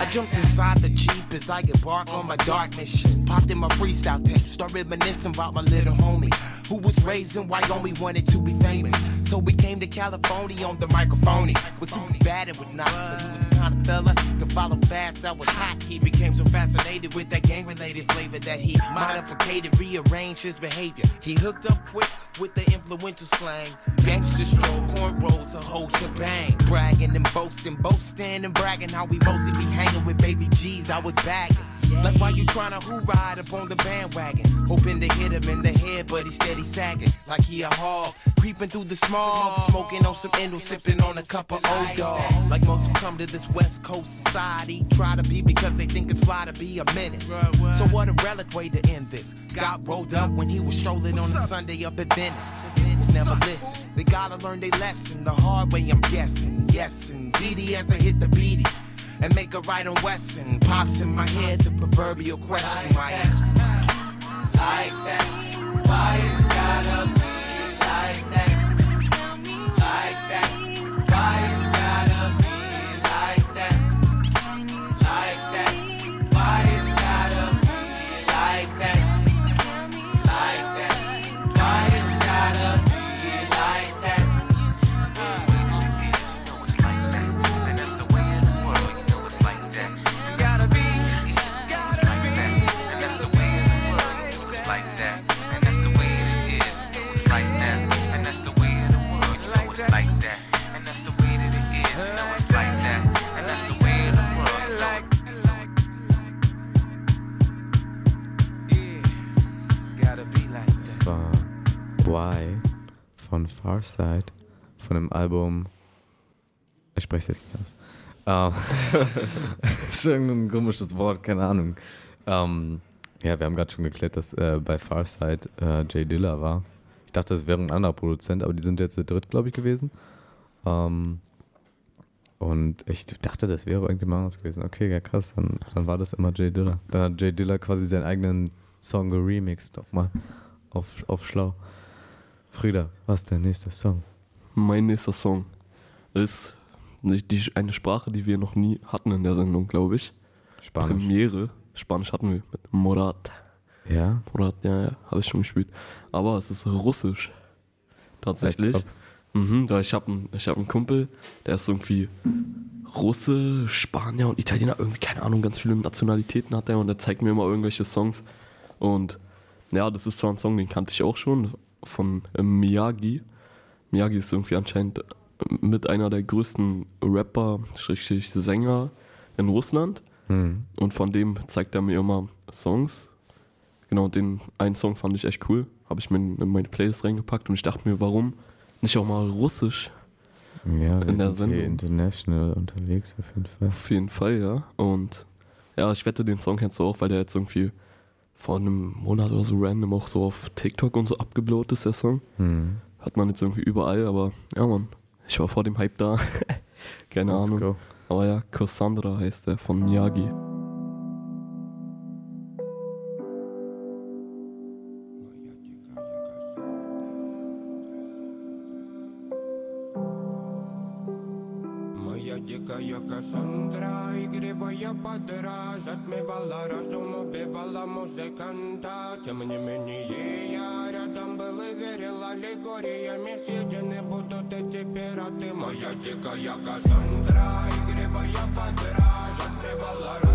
I jumped inside the Jeep as I embark on my dark mission. Popped in my freestyle tape, start reminiscing about my little homie who was raised in Wyoming, wanted to be famous. So we came to California on the microphone. Was super bad and would not, but he was the kind of fella to follow fast. I was hot. He became so fascinated with that gang-related flavor that he modified, rearranged his behavior. He hooked up quick with the influential slang, gangster stroll, cornrows, a whole shebang. Bragging and boasting, boasting and bragging how we mostly be hanging with baby G's. I was bagging. Like why you tryna who ride up on the bandwagon? Hoping to hit him in the head, but he steady sagging. Like he a hog, creeping through the smog, smoking on some endo, sipping on a cup of old dog. Like most who come to this West Coast society, try to be because they think it's fly to be a menace. So what a relic way to end this. Got rolled up when he was strolling on a Sunday up at Venice. Never listen. They gotta learn their lesson the hard way, I'm guessing. Yes, indeedy as I hit the beady and make a right on Weston. Pops in my head, the proverbial question. Why ask? like that? Why it's gotta be like that? Like that. Why war Why von Farside von dem Album. Ich spreche es jetzt nicht aus. Ähm, [laughs] ist irgendein komisches Wort, keine Ahnung. Ähm, ja, wir haben gerade schon geklärt, dass äh, bei Farside äh, Jay Dilla war. Ich dachte, es wäre ein anderer Produzent, aber die sind jetzt zu dritt, glaube ich, gewesen. Ähm, und ich dachte, das wäre irgendjemand anderes gewesen. Okay, ja krass, dann, dann war das immer Jay Dilla. Da hat Jay Dilla quasi seinen eigenen Song geremixed nochmal auf, auf schlau. Frieda, was ist der nächste Song? Mein nächster Song ist die, die, eine Sprache, die wir noch nie hatten in der Sendung, glaube ich. Spanisch. Premiere. Spanisch hatten wir mit Morat. Ja? Morat, ja, ja, habe ich schon gespielt. Aber es ist Russisch. Tatsächlich. Mhm, weil ich habe einen, ich hab einen Kumpel, der ist irgendwie Russe, Spanier und Italiener, irgendwie, keine Ahnung, ganz viele Nationalitäten hat er und der zeigt mir immer irgendwelche Songs. Und ja, das ist zwar ein Song, den kannte ich auch schon, von äh, Miyagi. Miyagi ist irgendwie anscheinend äh, mit einer der größten Rapper, Schrägstrich Sänger in Russland. Hm. Und von dem zeigt er mir immer Songs. Genau, den einen Song fand ich echt cool. Habe ich mir in meine Playlist reingepackt und ich dachte mir, warum nicht auch mal Russisch Ja, wir in der sind hier international unterwegs auf jeden Fall. Auf jeden Fall, ja. Und ja, ich wette, den Song kennst du auch, weil der jetzt irgendwie vor einem Monat oder so random auch so auf TikTok und so abgeblowt ist, der Song. Hm. Hat man jetzt irgendwie überall, aber ja, Mann. Ich war vor dem Hype da. [laughs] Keine Let's Ahnung. go. Aber ja, Cassandra heißt der von Miyagi. Кассандра, игривая подра Затмевала разум, убивала музыканта. Тем не менее я рядом был и верил Аллегориями. Съедены будут эти пираты Моя дикая Кассандра, игривая подра Затмевала разум,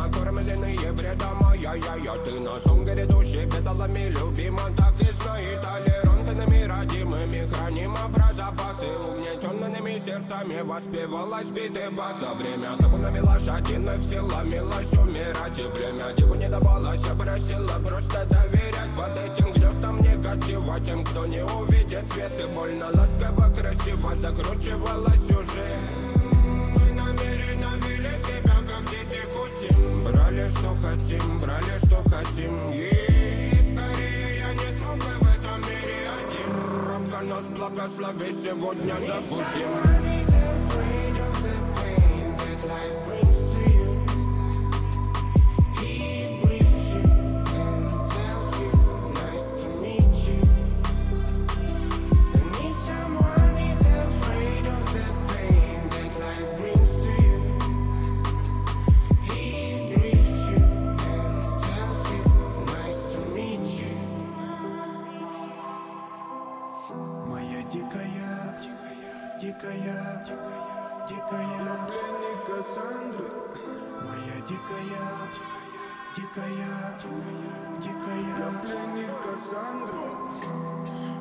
накормленные бредом Ай-яй-яй, ты на сон грядущий бедолами любима Так и знай, толерантными родимыми Хранима про запасы Угнетенными сердцами воспевалась биты бас. За время табунами лошадиных сила милась умирать. И время диву не давалось, я просила просто доверять. Под этим гнетом негатива Тем, кто не увидит свет. И больно ласково, красиво Закручивалась уже что хотим, брали что хотим. И скорее я не смог бы в этом мире один. Робко нас благослови сегодня забудем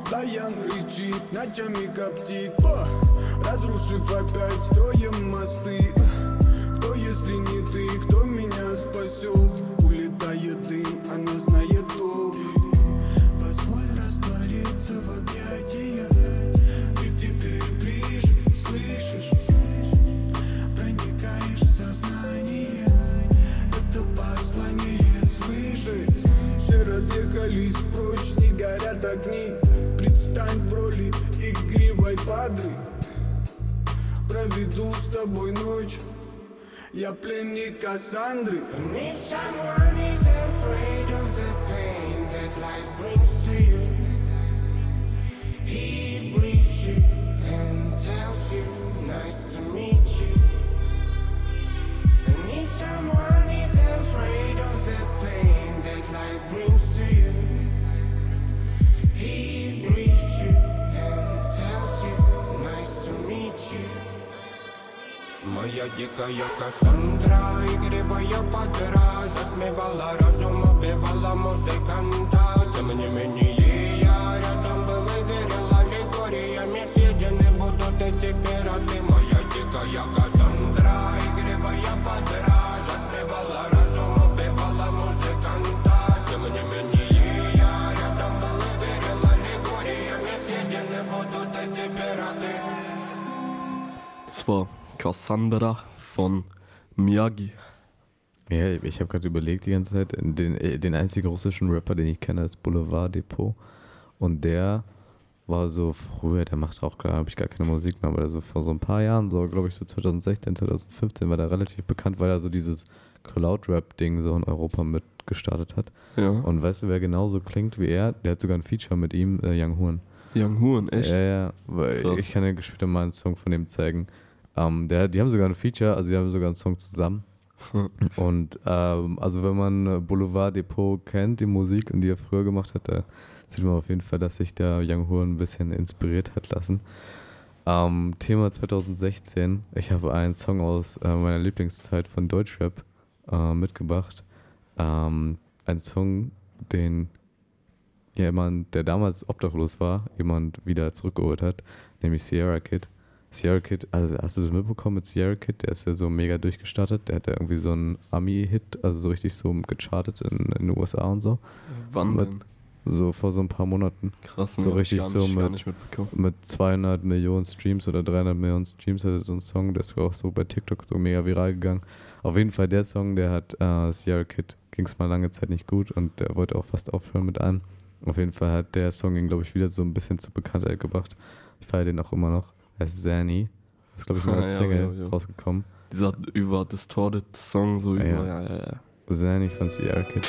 Даян кричит, ночами коптит, разрушив опять строем мосты. Тобой ночь. Я пленник Кассандры. If someone Моя дикая Кассандра, игривая подра Затмевала разум, убивала музыканта. Тем не менее я рядом был и верил Аллегориями. Съедены будут эти пираты. Моя дикая Кассандра, игривая подра Затмевала разум, убивала музыканта. Тем не менее war Cassandra von Miyagi. Ja, ich habe gerade überlegt die ganze Zeit, den, äh, den einzigen russischen Rapper, den ich kenne, ist Boulevard Depot. Und der war so früher, der macht auch, glaube ich, gar keine Musik mehr, aber so vor so ein paar Jahren, so glaube ich so 2016, 2015, war der relativ bekannt, weil er so dieses Cloud-Rap-Ding so in Europa mit gestartet hat. Ja. Und weißt du, wer genauso klingt wie er? Der hat sogar ein Feature mit ihm, äh, Young Horn. Young Horn, echt? Ja, ja, weil Krass. ich kann dir später mal einen Song von dem zeigen. Ähm, der, die haben sogar ein Feature, also die haben sogar einen Song zusammen. [laughs] und ähm, also wenn man äh, Boulevard Depot kennt, die Musik und die er früher gemacht hat, da sieht man auf jeden Fall, dass sich der Young Horn ein bisschen inspiriert hat lassen. Ähm, Thema 2016. Ich habe einen Song aus äh, meiner Lieblingszeit von Deutschrap äh, mitgebracht. Ähm, ein Song, den jemand, der damals obdachlos war, jemand wieder zurückgeholt hat, nämlich Sierra Kid. Sierra Kid, also hast du das mitbekommen mit Sierra Kid? Der ist ja so mega durchgestartet. Der hat ja irgendwie so einen Ami-Hit, also so richtig so gechartet in, in den USA und so. Wann mit, denn? So vor so ein paar Monaten. Krass, so richtig so nicht- gar mit, mit 200 Millionen Streams oder 300 Millionen Streams hatte so ein Song, der ist auch so bei TikTok so mega viral gegangen. Auf jeden Fall der Song, der hat äh, Sierra Kid, ging es mal lange Zeit nicht gut und der wollte auch fast aufhören mit allem. Auf jeden Fall hat der Song ihn, glaube ich, wieder so ein bisschen zur Bekanntheit gebracht. Ich feiere den auch immer noch. Er ist Zanny. Ist, glaube ich, mal [laughs] als Single ja, ja. rausgekommen. Dieser über Distorted Song, so Ja, über, ja. ja, ja, ja. Zanny von Sierra Kid.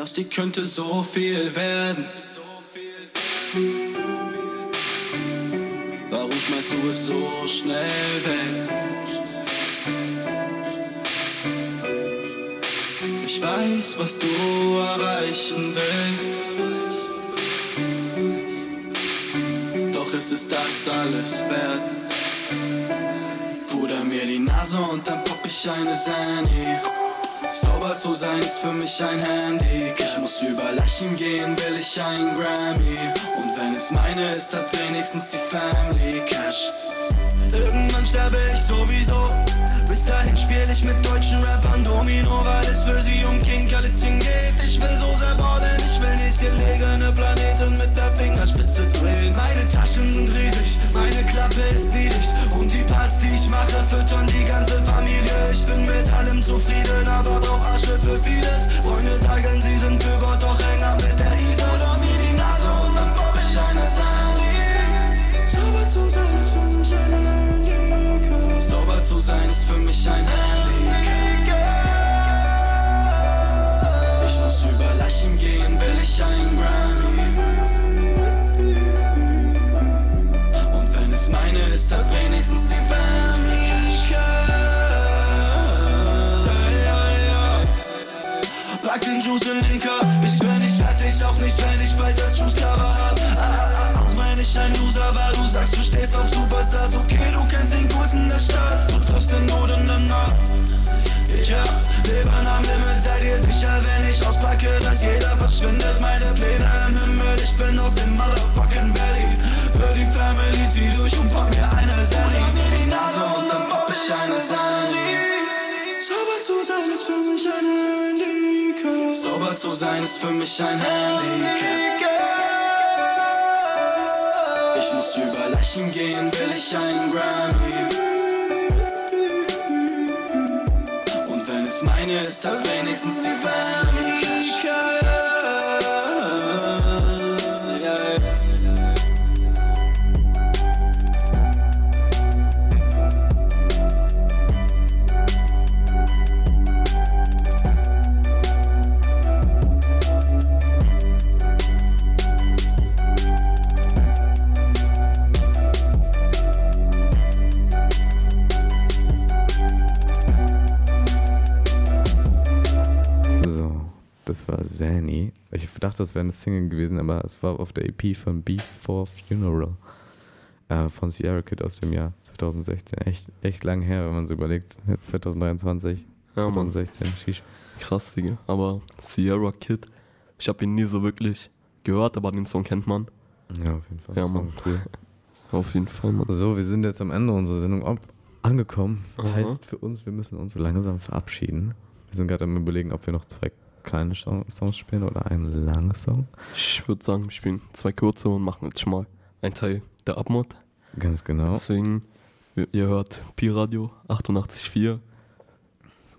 Aus dir könnte so viel werden. Warum schmeißt du es so schnell weg? Ich weiß, was du erreichen willst. Doch ist es das alles wert? Puder mir die Nase und dann pop ich eine Sandy. Sauber zu sein ist für mich ein Handy. Ich muss über Leichen gehen, will ich ein Grammy. Und wenn es meine ist, hat wenigstens die Family Cash. Irgendwann sterbe ich sowieso. Dahin spiel ich mit deutschen Rappern Domino, weil es für sie um King Kalitzchen geht. Ich will so sehr ballen, ich will nicht gelegene Planeten mit der Fingerspitze drehen. Meine Taschen sind riesig, meine Klappe ist niedrig. Und die Parts, die ich mache, füttern die ganze Familie. Ich bin mit allem zufrieden, aber brauch Asche für vieles. Freunde sagen, sie sind für Gott, doch ab mit zu sein ist für mich ein Handicap. Ich muss über Leichen gehen, will ich ein Grammy. Und wenn es meine ist, hat wenigstens die Family. Pack den Juice in den Cup. Ich bin nicht fertig, auch nicht, wenn ich bald das Juice-Cover hab. Ah, ah, ah, auch wenn ich ein Loser war, du sagst, du stehst auf Superstars. Okay, du kennst den Coolsten der Stadt. Triffst den Boden dann ab. Ja, Leben am Limit, seid ihr sicher, wenn ich auspacke, dass jeder verschwindet. Meine Pläne im Himmel, ich bin aus dem Motherfucking Valley. Für die Family zieh durch und pack mir eine mir die Nase und dann pop ich eine Sandy. Sauber zu sein ist für mich ein Handicap. Sauber zu sein ist für mich ein Handicap. Ich muss über Leichen gehen, will ich ein Grammy. Meine ist, hat wenigstens die Family. Das wäre eine Single gewesen, aber es war auf der EP von Beef for Funeral äh, von Sierra Kid aus dem Jahr 2016. Echt, echt lang her, wenn man so überlegt. Jetzt 2023, Ja, Mann. 2016. Sheesh. Krass, Digga. Aber Sierra Kid, ich habe ihn nie so wirklich gehört, aber den Song kennt man. Ja, auf jeden Fall. Ja, Mann. cool. [laughs] Auf jeden Fall, Mann. So, wir sind jetzt am Ende unserer Sendung ob- angekommen. Aha. Heißt für uns, wir müssen uns langsam verabschieden. Wir sind gerade am überlegen, ob wir noch zwei kleine Song- Songs spielen oder einen langen Song. Ich würde sagen, wir spielen zwei kurze und machen jetzt schon mal einen Teil der Abmod. Ganz genau. Deswegen Ihr hört Pi-Radio 88.4.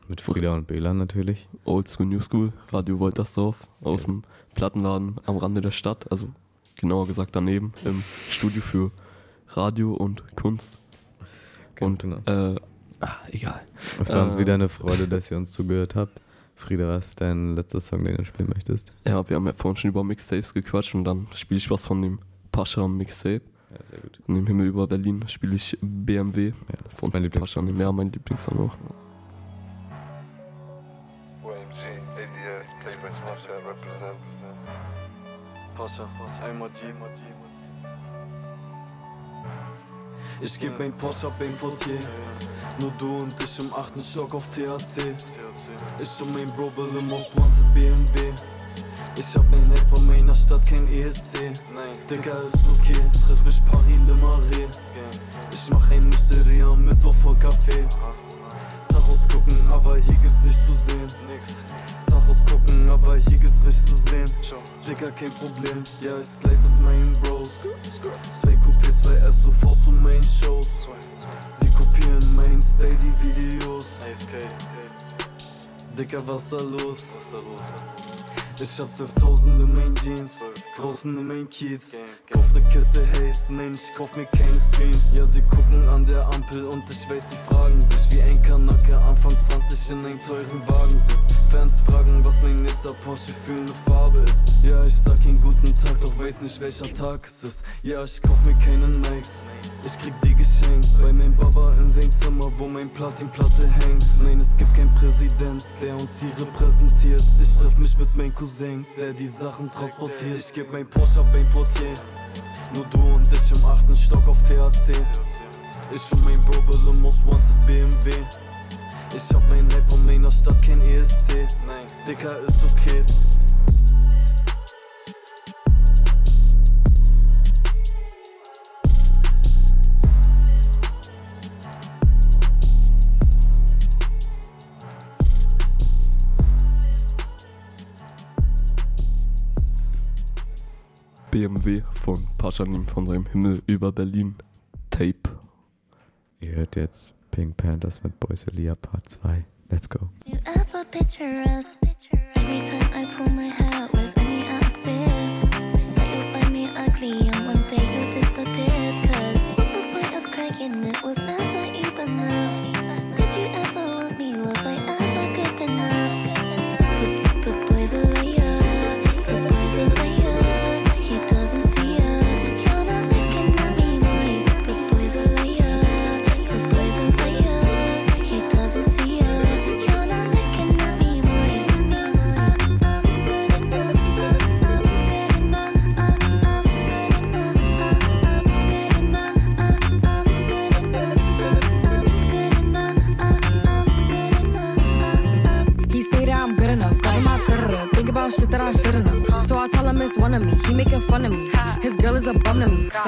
Mit Frieda und Bela natürlich. Old School New School, Radio Woltersdorf aus dem Plattenladen am Rande der Stadt, also genauer gesagt daneben, im Studio für Radio und Kunst. und äh, ah, egal. Es war uns Äh, wieder eine Freude, dass ihr uns zugehört habt. Frieda, was ist dein letzter Song, den du spielen möchtest? Ja, wir haben ja vorhin schon über Mixtapes gequatscht und dann spiele ich was von dem Pascha Mixtape. Ja, sehr gut. Und im Himmel über Berlin spiele ich BMW von mein Pascha. Ja, mein Lieblingssong auch. OMG, ADS, Playboy Smasher, represent. Pascha, einmal G. Ich geb mein Porsche ab ein Portier. Nur du und ich im achten Stock auf THC. Ich und mein Bro im Most Wanted BMW. Ich hab mein Eck von meiner Stadt, kein ESC. Nein, Digga, ist okay. Treff mich Paris, Le Marais. Ich mach ein Mysterie am Mittwoch vor Café. Tachos gucken, aber hier gibt's nicht zu sehen. Nix. Tachos gucken, aber hier gibt's nicht zu sehen. Digga, kein Problem. Ja, ich slide mit meinen Bros. Zwei Coupés, zwei SUVs und Main Shows. Sie kopieren mein Steady-Videos. Dicker, was da los? Ich hab 12.000 in meinen Jeans, draußen in meinen Kiez. Kauf ne Kiste Haze, nein, ich kauf mir keine Streams. Ja, sie gucken an der Ampel und ich weiß, sie fragen sich, wie ein Kanacke Anfang 20 in einem teuren Wagen sitzt. Fans fragen, was mein nächster Porsche für eine Farbe ist. Ja, ich sag ihnen guten Tag, doch weiß nicht, welcher Tag es ist. Ja, ich kauf mir keine Nikes, ich krieg die geschenkt. Bei meinem Baba in sein Zimmer, wo mein Platinplatte hängt. Nein, es gibt keinen Präsident, der uns hier repräsentiert. Ich treff mich mit meinem Cousin, der die Sachen transportiert. Ich geb mein Porsche ab ein Portier. Nur du und ich im achten Stock auf THC. Ich und mein Bro im Most Wanted BMW. Ich hab mein Hype von meiner Stadt, kein ESC. Nein, Dicker ist okay. BMW von Paschanim von seinem Himmel über Berlin Tape. Ihr hört jetzt Pink Panthers mit Boys Elia Part 2. Let's go. You ever picture us? Every time I pull my